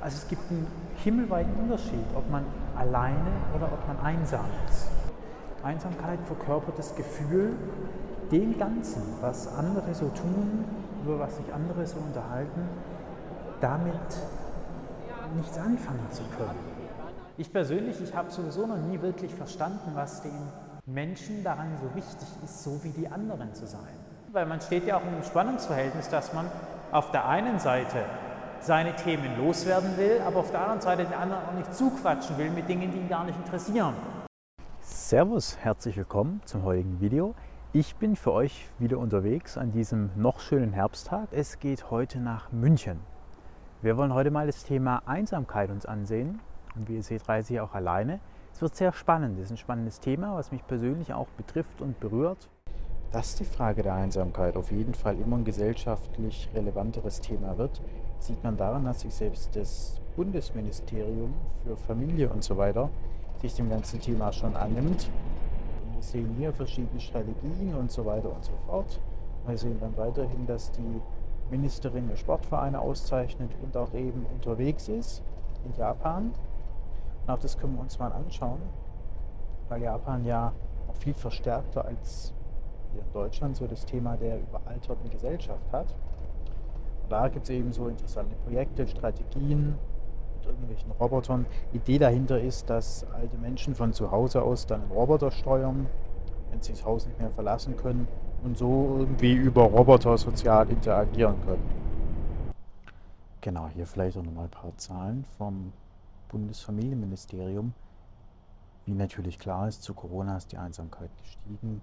Also es gibt einen himmelweiten Unterschied, ob man alleine oder ob man einsam ist. Einsamkeit verkörpert das Gefühl, dem Ganzen, was andere so tun, über was sich andere so unterhalten, damit nichts anfangen zu können. Ich persönlich, ich habe sowieso noch nie wirklich verstanden, was den Menschen daran so wichtig ist, so wie die anderen zu sein. Weil man steht ja auch im Spannungsverhältnis, dass man auf der einen Seite seine Themen loswerden will, aber auf der anderen Seite den anderen auch nicht zuquatschen will mit Dingen, die ihn gar nicht interessieren. Servus, herzlich willkommen zum heutigen Video. Ich bin für euch wieder unterwegs an diesem noch schönen Herbsttag. Es geht heute nach München. Wir wollen heute mal das Thema Einsamkeit uns ansehen. Und wie ihr seht, reise ich auch alleine. Es wird sehr spannend. Es ist ein spannendes Thema, was mich persönlich auch betrifft und berührt. Dass die Frage der Einsamkeit auf jeden Fall immer ein gesellschaftlich relevanteres Thema wird, sieht man daran, dass sich selbst das Bundesministerium für Familie und so weiter sich dem ganzen Thema schon annimmt. Wir sehen hier verschiedene Strategien und so weiter und so fort. Wir sehen dann weiterhin, dass die Ministerin der Sportvereine auszeichnet und auch eben unterwegs ist in Japan. Und auch das können wir uns mal anschauen, weil Japan ja auch viel verstärkter als hier in Deutschland so das Thema der überalterten Gesellschaft hat. Da gibt es eben so interessante Projekte, Strategien mit irgendwelchen Robotern. Die Idee dahinter ist, dass alte Menschen von zu Hause aus dann einen Roboter steuern, wenn sie das Haus nicht mehr verlassen können und so irgendwie über Roboter sozial interagieren können. Genau, hier vielleicht auch nochmal ein paar Zahlen vom Bundesfamilienministerium. Wie natürlich klar ist, zu Corona ist die Einsamkeit gestiegen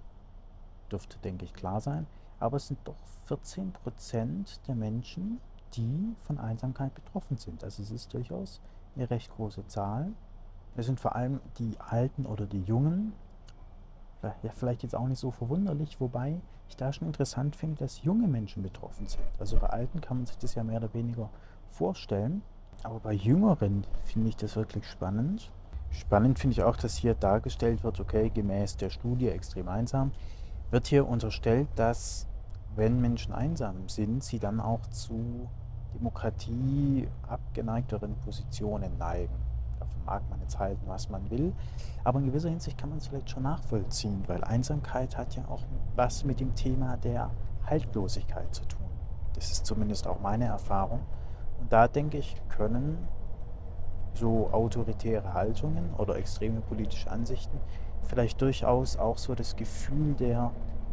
dürfte, denke ich, klar sein. Aber es sind doch 14 Prozent der Menschen, die von Einsamkeit betroffen sind. Also es ist durchaus eine recht große Zahl. Es sind vor allem die Alten oder die Jungen. Ja, vielleicht jetzt auch nicht so verwunderlich, wobei ich da schon interessant finde, dass junge Menschen betroffen sind. Also bei Alten kann man sich das ja mehr oder weniger vorstellen. Aber bei Jüngeren finde ich das wirklich spannend. Spannend finde ich auch, dass hier dargestellt wird, okay, gemäß der Studie extrem einsam, wird hier unterstellt, dass wenn Menschen einsam sind, sie dann auch zu Demokratie abgeneigteren Positionen neigen. Davon mag man jetzt halten, was man will, aber in gewisser Hinsicht kann man es vielleicht schon nachvollziehen, weil Einsamkeit hat ja auch was mit dem Thema der Haltlosigkeit zu tun. Das ist zumindest auch meine Erfahrung. Und da denke ich, können so autoritäre Haltungen oder extreme politische Ansichten vielleicht durchaus auch so das Gefühl der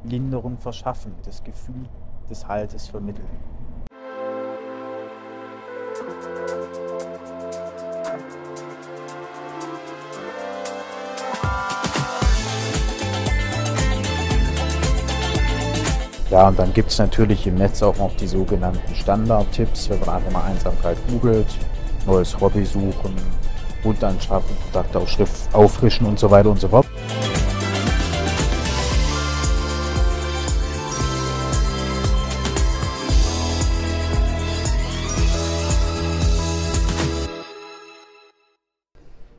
Linderung verschaffen, das Gefühl des Haltes vermitteln. Ja, und dann gibt es natürlich im Netz auch noch die sogenannten Standard-Tipps, wenn man einfach mal Einsamkeit googelt, neues Hobby suchen, Hund anschaffen, Kontakte auffrischen und so weiter und so fort.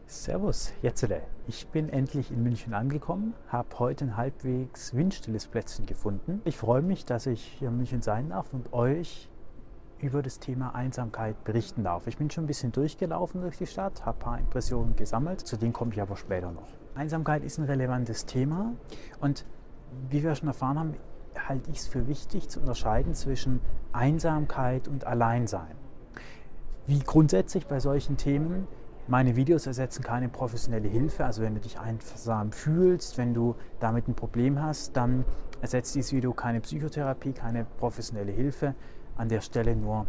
Servus, Jetzele. Ich bin endlich in München angekommen, habe heute ein halbwegs windstilles Plätzchen gefunden. Ich freue mich, dass ich hier in München sein darf und euch über das Thema Einsamkeit berichten darf. Ich bin schon ein bisschen durchgelaufen durch die Stadt, habe ein paar Impressionen gesammelt, zu denen komme ich aber später noch. Einsamkeit ist ein relevantes Thema und wie wir schon erfahren haben, halte ich es für wichtig zu unterscheiden zwischen Einsamkeit und Alleinsein. Wie grundsätzlich bei solchen Themen, meine Videos ersetzen keine professionelle Hilfe, also wenn du dich einsam fühlst, wenn du damit ein Problem hast, dann ersetzt dieses Video keine Psychotherapie, keine professionelle Hilfe an der Stelle nur,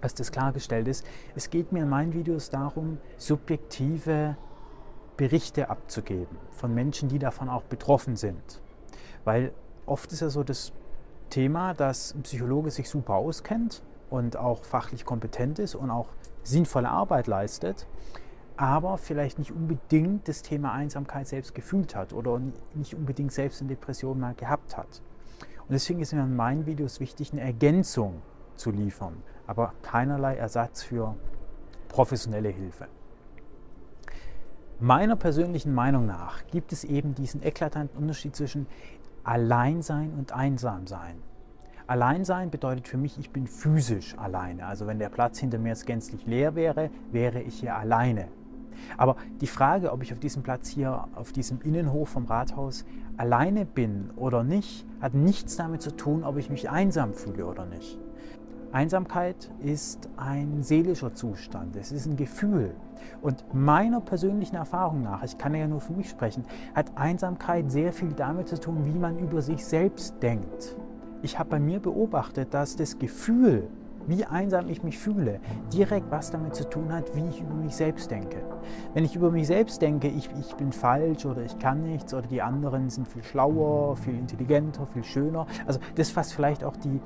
dass das klargestellt ist. Es geht mir in meinen Videos darum, subjektive Berichte abzugeben von Menschen, die davon auch betroffen sind. Weil oft ist ja so das Thema, dass ein Psychologe sich super auskennt und auch fachlich kompetent ist und auch sinnvolle Arbeit leistet, aber vielleicht nicht unbedingt das Thema Einsamkeit selbst gefühlt hat oder nicht unbedingt selbst eine Depression mal gehabt hat. Und deswegen ist mir in meinen Videos wichtig, eine Ergänzung zu liefern, aber keinerlei Ersatz für professionelle Hilfe. Meiner persönlichen Meinung nach gibt es eben diesen eklatanten Unterschied zwischen Alleinsein und Einsamsein. Alleinsein bedeutet für mich, ich bin physisch alleine. Also wenn der Platz hinter mir jetzt gänzlich leer wäre, wäre ich hier alleine. Aber die Frage, ob ich auf diesem Platz hier, auf diesem Innenhof vom Rathaus alleine bin oder nicht, hat nichts damit zu tun, ob ich mich einsam fühle oder nicht. Einsamkeit ist ein seelischer Zustand, es ist ein Gefühl. Und meiner persönlichen Erfahrung nach, ich kann ja nur für mich sprechen, hat Einsamkeit sehr viel damit zu tun, wie man über sich selbst denkt. Ich habe bei mir beobachtet, dass das Gefühl, wie einsam ich mich fühle, direkt was damit zu tun hat, wie ich über mich selbst denke. Wenn ich über mich selbst denke, ich, ich bin falsch oder ich kann nichts oder die anderen sind viel schlauer, viel intelligenter, viel schöner, also das, was vielleicht auch die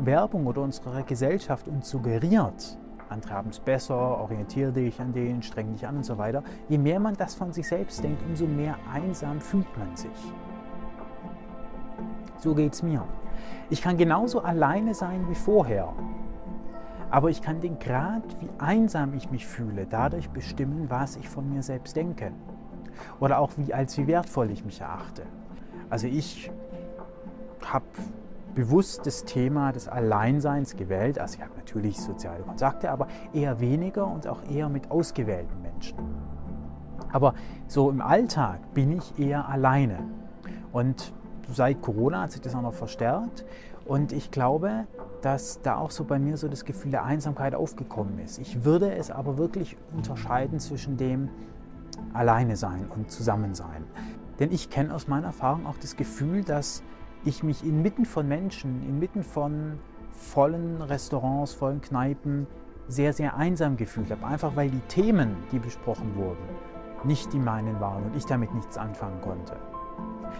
Werbung oder unsere Gesellschaft uns suggeriert, andere haben es besser, orientiere dich an denen, streng dich an und so weiter, je mehr man das von sich selbst denkt, umso mehr einsam fühlt man sich. So geht es mir. Ich kann genauso alleine sein wie vorher. Aber ich kann den Grad, wie einsam ich mich fühle, dadurch bestimmen, was ich von mir selbst denke. Oder auch wie als wie wertvoll ich mich erachte. Also ich habe bewusst das Thema des Alleinseins gewählt. Also ich habe natürlich soziale Kontakte, aber eher weniger und auch eher mit ausgewählten Menschen. Aber so im Alltag bin ich eher alleine. Und seit Corona hat sich das auch noch verstärkt. Und ich glaube, dass da auch so bei mir so das Gefühl der Einsamkeit aufgekommen ist. Ich würde es aber wirklich unterscheiden zwischen dem Alleine sein und Zusammensein. Denn ich kenne aus meiner Erfahrung auch das Gefühl, dass ich mich inmitten von Menschen, inmitten von vollen Restaurants, vollen Kneipen sehr, sehr einsam gefühlt habe. Einfach weil die Themen, die besprochen wurden, nicht die meinen waren und ich damit nichts anfangen konnte.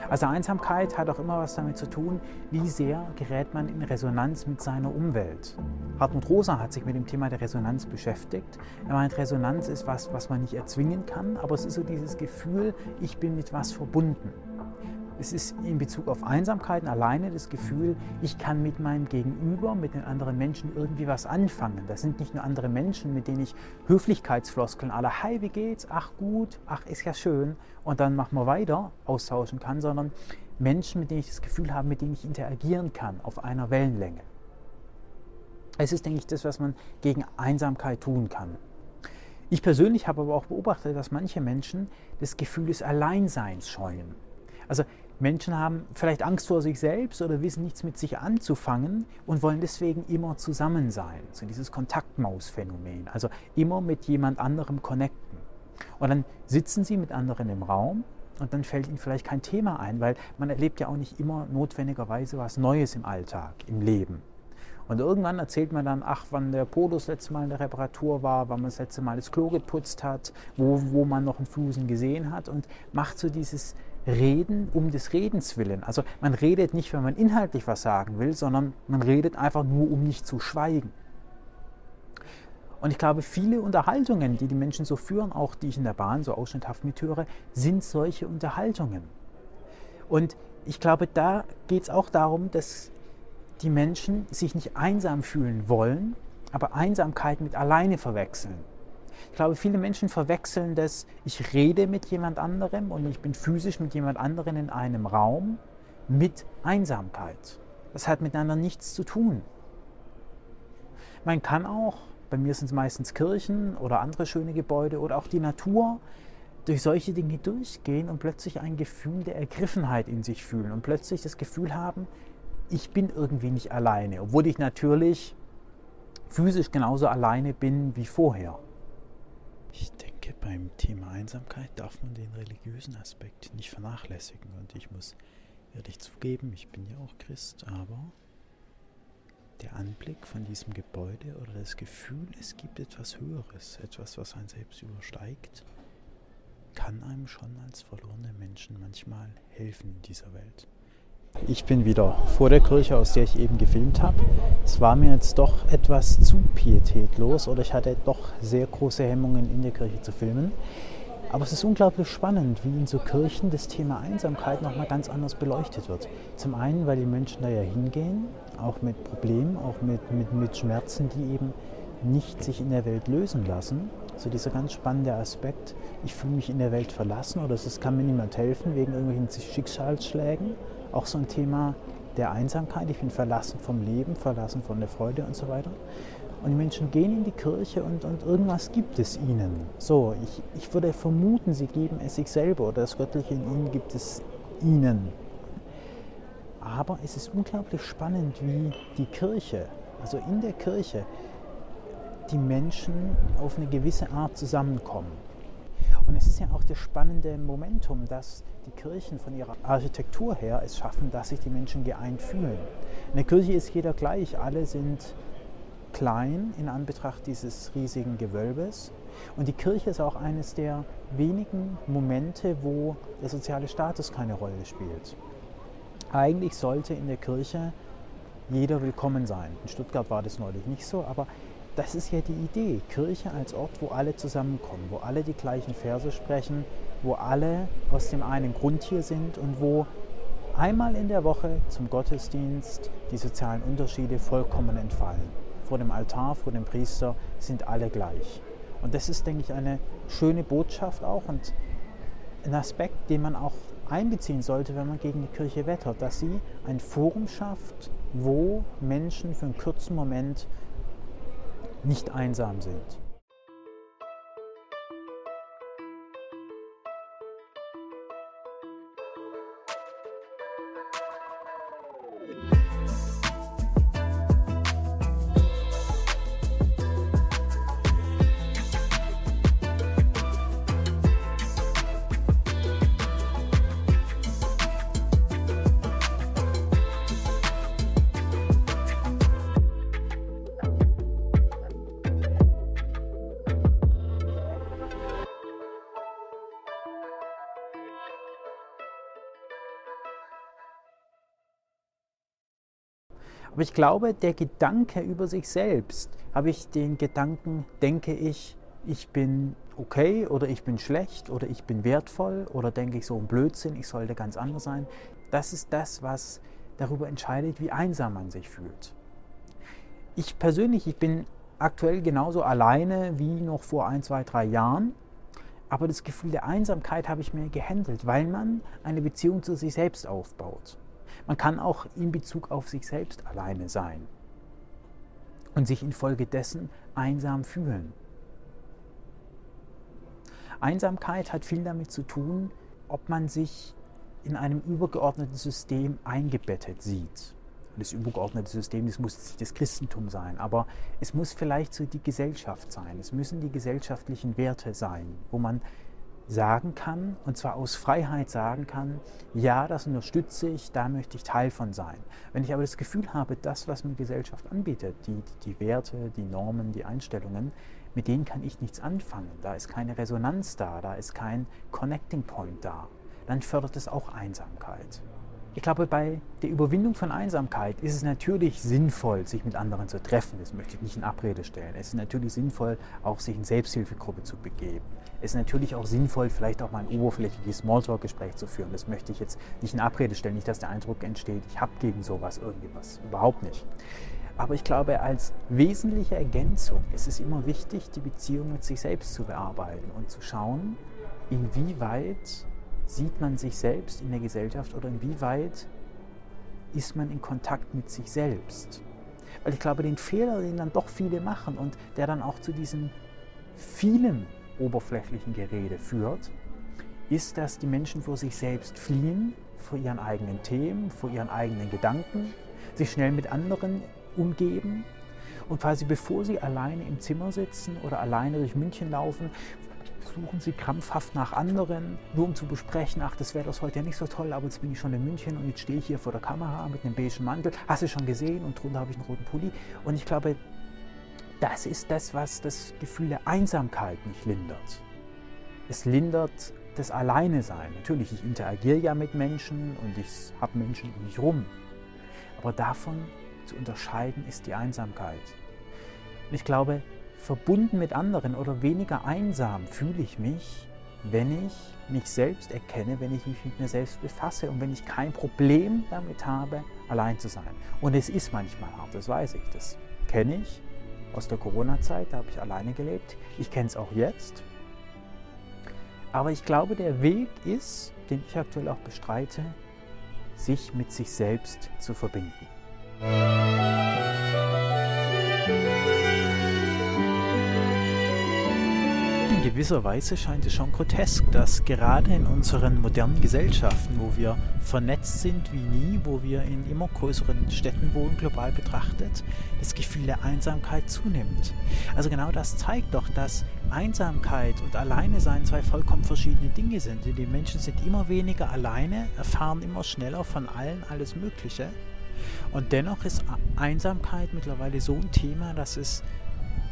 Also Einsamkeit hat auch immer was damit zu tun, wie sehr gerät man in Resonanz mit seiner Umwelt. Hartmut Rosa hat sich mit dem Thema der Resonanz beschäftigt. Er meint, Resonanz ist was, was man nicht erzwingen kann, aber es ist so dieses Gefühl, ich bin mit was verbunden. Es ist in Bezug auf Einsamkeiten alleine das Gefühl, ich kann mit meinem Gegenüber, mit den anderen Menschen irgendwie was anfangen. Das sind nicht nur andere Menschen, mit denen ich Höflichkeitsfloskeln aller Hi, wie geht's? Ach gut, ach ist ja schön und dann machen wir weiter austauschen kann, sondern Menschen, mit denen ich das Gefühl habe, mit denen ich interagieren kann auf einer Wellenlänge. Es ist, denke ich, das, was man gegen Einsamkeit tun kann. Ich persönlich habe aber auch beobachtet, dass manche Menschen das Gefühl des Alleinseins scheuen. Also Menschen haben vielleicht Angst vor sich selbst oder wissen nichts mit sich anzufangen und wollen deswegen immer zusammen sein. So dieses Kontaktmaus-Phänomen. Also immer mit jemand anderem connecten. Und dann sitzen sie mit anderen im Raum und dann fällt ihnen vielleicht kein Thema ein, weil man erlebt ja auch nicht immer notwendigerweise was Neues im Alltag, im Leben. Und irgendwann erzählt man dann, ach, wann der Polo das letzte Mal in der Reparatur war, wann man das letzte Mal das Klo geputzt hat, wo, wo man noch einen Flusen gesehen hat und macht so dieses Reden um des Redens willen. Also man redet nicht, wenn man inhaltlich was sagen will, sondern man redet einfach nur, um nicht zu schweigen. Und ich glaube, viele Unterhaltungen, die die Menschen so führen, auch die ich in der Bahn so ausschnitthaft mithöre, sind solche Unterhaltungen. Und ich glaube, da geht es auch darum, dass die Menschen sich nicht einsam fühlen wollen, aber Einsamkeit mit alleine verwechseln. Ich glaube, viele Menschen verwechseln das, ich rede mit jemand anderem und ich bin physisch mit jemand anderem in einem Raum mit Einsamkeit. Das hat miteinander nichts zu tun. Man kann auch, bei mir sind es meistens Kirchen oder andere schöne Gebäude oder auch die Natur, durch solche Dinge durchgehen und plötzlich ein Gefühl der Ergriffenheit in sich fühlen und plötzlich das Gefühl haben, ich bin irgendwie nicht alleine, obwohl ich natürlich physisch genauso alleine bin wie vorher. Ich denke, beim Thema Einsamkeit darf man den religiösen Aspekt nicht vernachlässigen. Und ich muss ehrlich zugeben, ich bin ja auch Christ, aber der Anblick von diesem Gebäude oder das Gefühl, es gibt etwas Höheres, etwas, was einen selbst übersteigt, kann einem schon als verlorene Menschen manchmal helfen in dieser Welt. Ich bin wieder vor der Kirche, aus der ich eben gefilmt habe. Es war mir jetzt doch etwas zu pietätlos oder ich hatte doch sehr große Hemmungen in der Kirche zu filmen. Aber es ist unglaublich spannend, wie in so Kirchen das Thema Einsamkeit nochmal ganz anders beleuchtet wird. Zum einen, weil die Menschen da ja hingehen, auch mit Problemen, auch mit, mit, mit Schmerzen, die eben nicht sich in der Welt lösen lassen. So dieser ganz spannende Aspekt, ich fühle mich in der Welt verlassen oder es kann mir niemand helfen wegen irgendwelchen Schicksalsschlägen auch so ein Thema der Einsamkeit, ich bin verlassen vom Leben, verlassen von der Freude und so weiter. Und die Menschen gehen in die Kirche und, und irgendwas gibt es ihnen. So, ich, ich würde vermuten, sie geben es sich selber oder das Göttliche in ihnen gibt es ihnen. Aber es ist unglaublich spannend, wie die Kirche, also in der Kirche, die Menschen auf eine gewisse Art zusammenkommen. Und es ist ja auch das spannende Momentum, dass die Kirchen von ihrer Architektur her es schaffen, dass sich die Menschen geeint fühlen. In der Kirche ist jeder gleich, alle sind klein in Anbetracht dieses riesigen Gewölbes. Und die Kirche ist auch eines der wenigen Momente, wo der soziale Status keine Rolle spielt. Eigentlich sollte in der Kirche jeder willkommen sein. In Stuttgart war das neulich nicht so, aber das ist ja die Idee. Kirche als Ort, wo alle zusammenkommen, wo alle die gleichen Verse sprechen, wo alle aus dem einen Grund hier sind und wo einmal in der Woche zum Gottesdienst die sozialen Unterschiede vollkommen entfallen. Vor dem Altar, vor dem Priester sind alle gleich. Und das ist, denke ich, eine schöne Botschaft auch und ein Aspekt, den man auch einbeziehen sollte, wenn man gegen die Kirche wettert, dass sie ein Forum schafft, wo Menschen für einen kurzen Moment nicht einsam sind. Aber ich glaube, der Gedanke über sich selbst, habe ich den Gedanken, denke ich, ich bin okay oder ich bin schlecht oder ich bin wertvoll oder denke ich so ein Blödsinn, ich sollte ganz anders sein. Das ist das, was darüber entscheidet, wie einsam man sich fühlt. Ich persönlich, ich bin aktuell genauso alleine wie noch vor ein, zwei, drei Jahren. Aber das Gefühl der Einsamkeit habe ich mir gehandelt, weil man eine Beziehung zu sich selbst aufbaut. Man kann auch in Bezug auf sich selbst alleine sein und sich infolgedessen einsam fühlen. Einsamkeit hat viel damit zu tun, ob man sich in einem übergeordneten System eingebettet sieht. Das übergeordnete System, das muss nicht das Christentum sein, aber es muss vielleicht so die Gesellschaft sein. Es müssen die gesellschaftlichen Werte sein, wo man sagen kann, und zwar aus Freiheit sagen kann, ja, das unterstütze ich, da möchte ich Teil von sein. Wenn ich aber das Gefühl habe, das, was mir Gesellschaft anbietet, die, die Werte, die Normen, die Einstellungen, mit denen kann ich nichts anfangen, da ist keine Resonanz da, da ist kein Connecting Point da, dann fördert es auch Einsamkeit. Ich glaube, bei der Überwindung von Einsamkeit ist es natürlich sinnvoll, sich mit anderen zu treffen. Das möchte ich nicht in Abrede stellen. Es ist natürlich sinnvoll, auch sich in Selbsthilfegruppe zu begeben. Ist natürlich auch sinnvoll, vielleicht auch mal ein oberflächliches Smalltalk-Gespräch zu führen. Das möchte ich jetzt nicht in Abrede stellen. Nicht, dass der Eindruck entsteht, ich habe gegen sowas irgendwas. Überhaupt nicht. Aber ich glaube, als wesentliche Ergänzung ist es immer wichtig, die Beziehung mit sich selbst zu bearbeiten und zu schauen, inwieweit sieht man sich selbst in der Gesellschaft oder inwieweit ist man in Kontakt mit sich selbst? Weil ich glaube, den Fehler, den dann doch viele machen und der dann auch zu diesem vielen oberflächlichen Gerede führt, ist, dass die Menschen vor sich selbst fliehen, vor ihren eigenen Themen, vor ihren eigenen Gedanken, sich schnell mit anderen umgeben und quasi bevor sie alleine im Zimmer sitzen oder alleine durch München laufen, suchen sie krampfhaft nach anderen, nur um zu besprechen, ach, das wäre das heute ja nicht so toll, aber jetzt bin ich schon in München und jetzt stehe ich hier vor der Kamera mit einem beigen Mantel. Hast du schon gesehen? Und drunter habe ich einen roten Pulli. Und ich glaube, das ist das, was das Gefühl der Einsamkeit nicht lindert. Es lindert das Alleine-Sein. Natürlich, ich interagiere ja mit Menschen und ich habe Menschen um mich rum. Aber davon zu unterscheiden ist die Einsamkeit. Und ich glaube, verbunden mit anderen oder weniger einsam fühle ich mich, wenn ich mich selbst erkenne, wenn ich mich mit mir selbst befasse und wenn ich kein Problem damit habe, allein zu sein. Und es ist manchmal hart, das weiß ich, das kenne ich aus der Corona-Zeit, da habe ich alleine gelebt. Ich kenne es auch jetzt. Aber ich glaube, der Weg ist, den ich aktuell auch bestreite, sich mit sich selbst zu verbinden. In gewisser Weise scheint es schon grotesk, dass gerade in unseren modernen Gesellschaften, wo wir vernetzt sind wie nie, wo wir in immer größeren Städten wohnen, global betrachtet, das Gefühl der Einsamkeit zunimmt. Also genau das zeigt doch, dass Einsamkeit und Alleine sein zwei vollkommen verschiedene Dinge sind. Die Menschen sind immer weniger alleine, erfahren immer schneller von allen alles Mögliche. Und dennoch ist Einsamkeit mittlerweile so ein Thema, dass es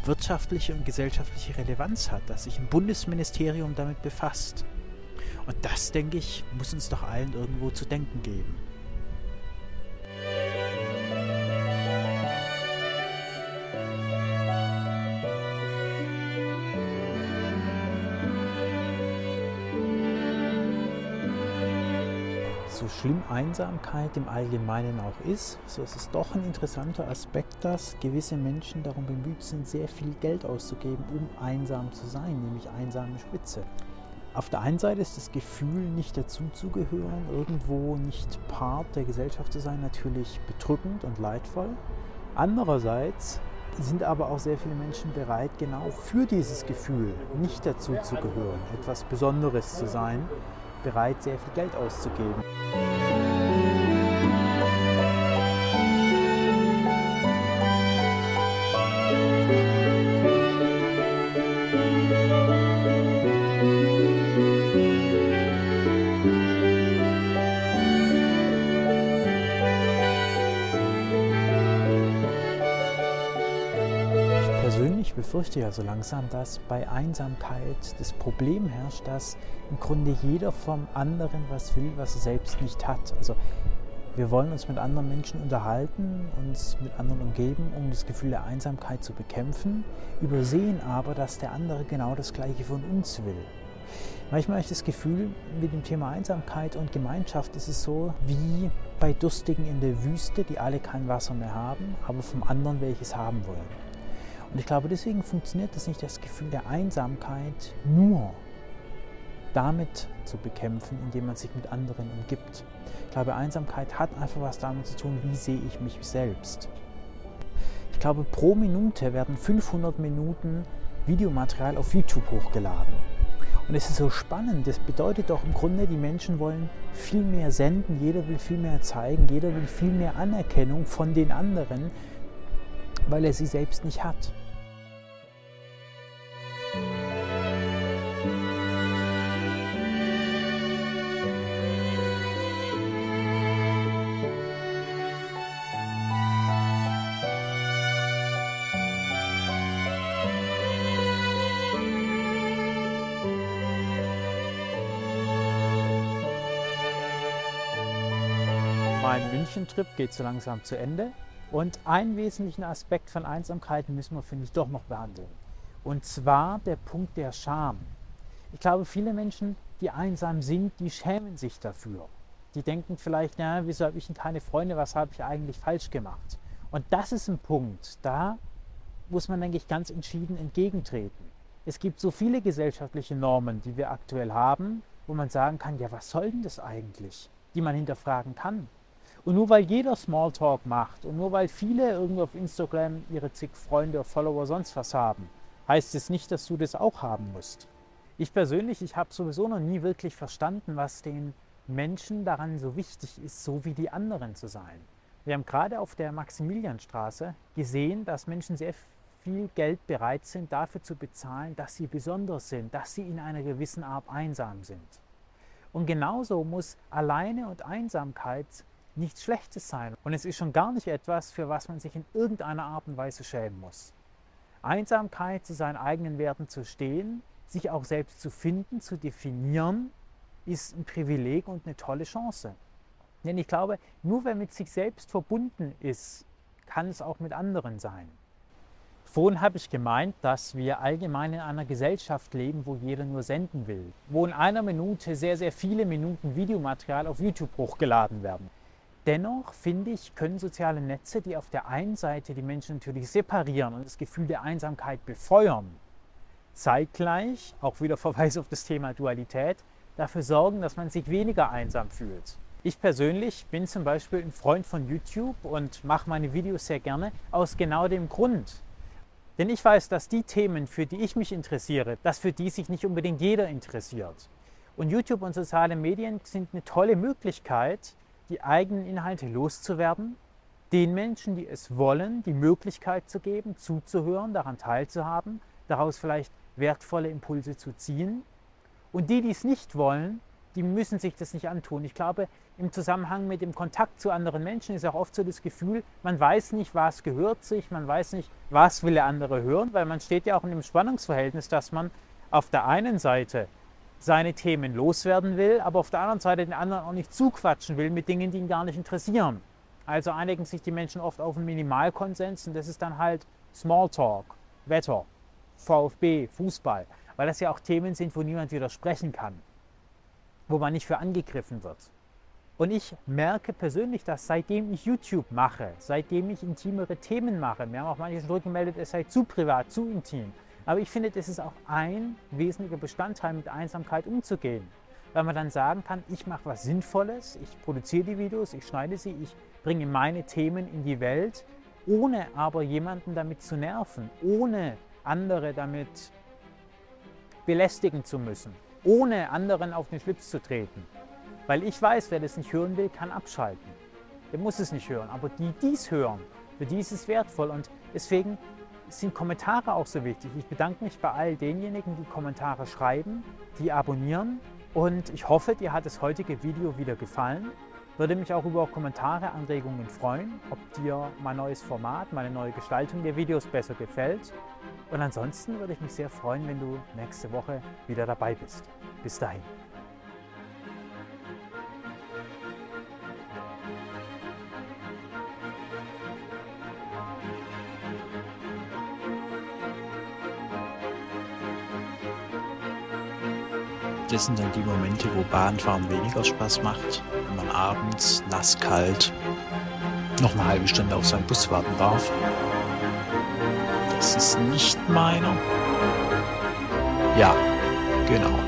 wirtschaftliche und gesellschaftliche Relevanz hat, dass sich ein Bundesministerium damit befasst. Und das, denke ich, muss uns doch allen irgendwo zu denken geben. Schlimm Einsamkeit im Allgemeinen auch ist, so ist es doch ein interessanter Aspekt, dass gewisse Menschen darum bemüht sind, sehr viel Geld auszugeben, um einsam zu sein, nämlich einsame Spitze. Auf der einen Seite ist das Gefühl, nicht dazuzugehören, irgendwo nicht Part der Gesellschaft zu sein, natürlich bedrückend und leidvoll. Andererseits sind aber auch sehr viele Menschen bereit, genau für dieses Gefühl, nicht dazuzugehören, etwas Besonderes zu sein, bereit, sehr viel Geld auszugeben. Befürchte ja so langsam, dass bei Einsamkeit das Problem herrscht, dass im Grunde jeder vom anderen was will, was er selbst nicht hat. Also wir wollen uns mit anderen Menschen unterhalten, uns mit anderen umgeben, um das Gefühl der Einsamkeit zu bekämpfen, übersehen aber, dass der andere genau das Gleiche von uns will. Manchmal habe ich das Gefühl, mit dem Thema Einsamkeit und Gemeinschaft ist es so wie bei Durstigen in der Wüste, die alle kein Wasser mehr haben, aber vom anderen welches haben wollen. Und ich glaube, deswegen funktioniert das nicht, das Gefühl der Einsamkeit nur damit zu bekämpfen, indem man sich mit anderen umgibt. Ich glaube, Einsamkeit hat einfach was damit zu tun, wie sehe ich mich selbst. Ich glaube, pro Minute werden 500 Minuten Videomaterial auf YouTube hochgeladen. Und es ist so spannend, das bedeutet doch im Grunde, die Menschen wollen viel mehr senden, jeder will viel mehr zeigen, jeder will viel mehr Anerkennung von den anderen, weil er sie selbst nicht hat. Mein München-Trip geht so langsam zu Ende. Und einen wesentlichen Aspekt von Einsamkeit müssen wir, finde ich, doch noch behandeln. Und zwar der Punkt der Scham. Ich glaube, viele Menschen, die einsam sind, die schämen sich dafür. Die denken vielleicht, na, wieso habe ich denn keine Freunde, was habe ich eigentlich falsch gemacht? Und das ist ein Punkt, da muss man, denke ich, ganz entschieden entgegentreten. Es gibt so viele gesellschaftliche Normen, die wir aktuell haben, wo man sagen kann, ja, was soll denn das eigentlich? Die man hinterfragen kann. Und nur weil jeder Smalltalk macht und nur weil viele irgendwo auf Instagram ihre zig Freunde, Follower, sonst was haben, heißt es nicht, dass du das auch haben musst. Ich persönlich, ich habe sowieso noch nie wirklich verstanden, was den Menschen daran so wichtig ist, so wie die anderen zu sein. Wir haben gerade auf der Maximilianstraße gesehen, dass Menschen sehr viel Geld bereit sind, dafür zu bezahlen, dass sie besonders sind, dass sie in einer gewissen Art einsam sind. Und genauso muss Alleine und Einsamkeit nichts Schlechtes sein. Und es ist schon gar nicht etwas, für was man sich in irgendeiner Art und Weise schämen muss. Einsamkeit, zu seinen eigenen Werten zu stehen, sich auch selbst zu finden, zu definieren, ist ein Privileg und eine tolle Chance. Denn ich glaube, nur wer mit sich selbst verbunden ist, kann es auch mit anderen sein. Vorhin habe ich gemeint, dass wir allgemein in einer Gesellschaft leben, wo jeder nur senden will, wo in einer Minute sehr, sehr viele Minuten Videomaterial auf YouTube hochgeladen werden. Dennoch finde ich, können soziale Netze, die auf der einen Seite die Menschen natürlich separieren und das Gefühl der Einsamkeit befeuern, zeitgleich, auch wieder Verweis auf das Thema Dualität, dafür sorgen, dass man sich weniger einsam fühlt. Ich persönlich bin zum Beispiel ein Freund von YouTube und mache meine Videos sehr gerne aus genau dem Grund. Denn ich weiß, dass die Themen, für die ich mich interessiere, dass für die sich nicht unbedingt jeder interessiert. Und YouTube und soziale Medien sind eine tolle Möglichkeit, die eigenen Inhalte loszuwerden, den Menschen, die es wollen, die Möglichkeit zu geben, zuzuhören, daran teilzuhaben, daraus vielleicht wertvolle Impulse zu ziehen. Und die, die es nicht wollen, die müssen sich das nicht antun. Ich glaube, im Zusammenhang mit dem Kontakt zu anderen Menschen ist auch oft so das Gefühl, man weiß nicht, was gehört sich, man weiß nicht, was will der andere hören, weil man steht ja auch in dem Spannungsverhältnis, dass man auf der einen Seite seine Themen loswerden will, aber auf der anderen Seite den anderen auch nicht zuquatschen will mit Dingen, die ihn gar nicht interessieren. Also einigen sich die Menschen oft auf einen Minimalkonsens und das ist dann halt Smalltalk, Wetter, VfB, Fußball, weil das ja auch Themen sind, wo niemand widersprechen kann, wo man nicht für angegriffen wird. Und ich merke persönlich, dass seitdem ich YouTube mache, seitdem ich intimere Themen mache, mir haben auch manche schon rückgemeldet, es sei zu privat, zu intim. Aber ich finde, das ist auch ein wesentlicher Bestandteil, mit Einsamkeit umzugehen. Weil man dann sagen kann, ich mache was Sinnvolles, ich produziere die Videos, ich schneide sie, ich bringe meine Themen in die Welt, ohne aber jemanden damit zu nerven, ohne andere damit belästigen zu müssen, ohne anderen auf den Schlips zu treten. Weil ich weiß, wer das nicht hören will, kann abschalten. Der muss es nicht hören. Aber die, die es hören, für die ist es wertvoll. Und deswegen sind Kommentare auch so wichtig. Ich bedanke mich bei all denjenigen, die Kommentare schreiben, die abonnieren. Und ich hoffe, dir hat das heutige Video wieder gefallen. Würde mich auch über Kommentare, Anregungen freuen, ob dir mein neues Format, meine neue Gestaltung der Videos besser gefällt. Und ansonsten würde ich mich sehr freuen, wenn du nächste Woche wieder dabei bist. Bis dahin. Das sind dann die Momente, wo Bahnfahren weniger Spaß macht, wenn man abends nass kalt noch eine halbe Stunde auf seinen Bus warten darf. Das ist nicht meiner. Ja, genau.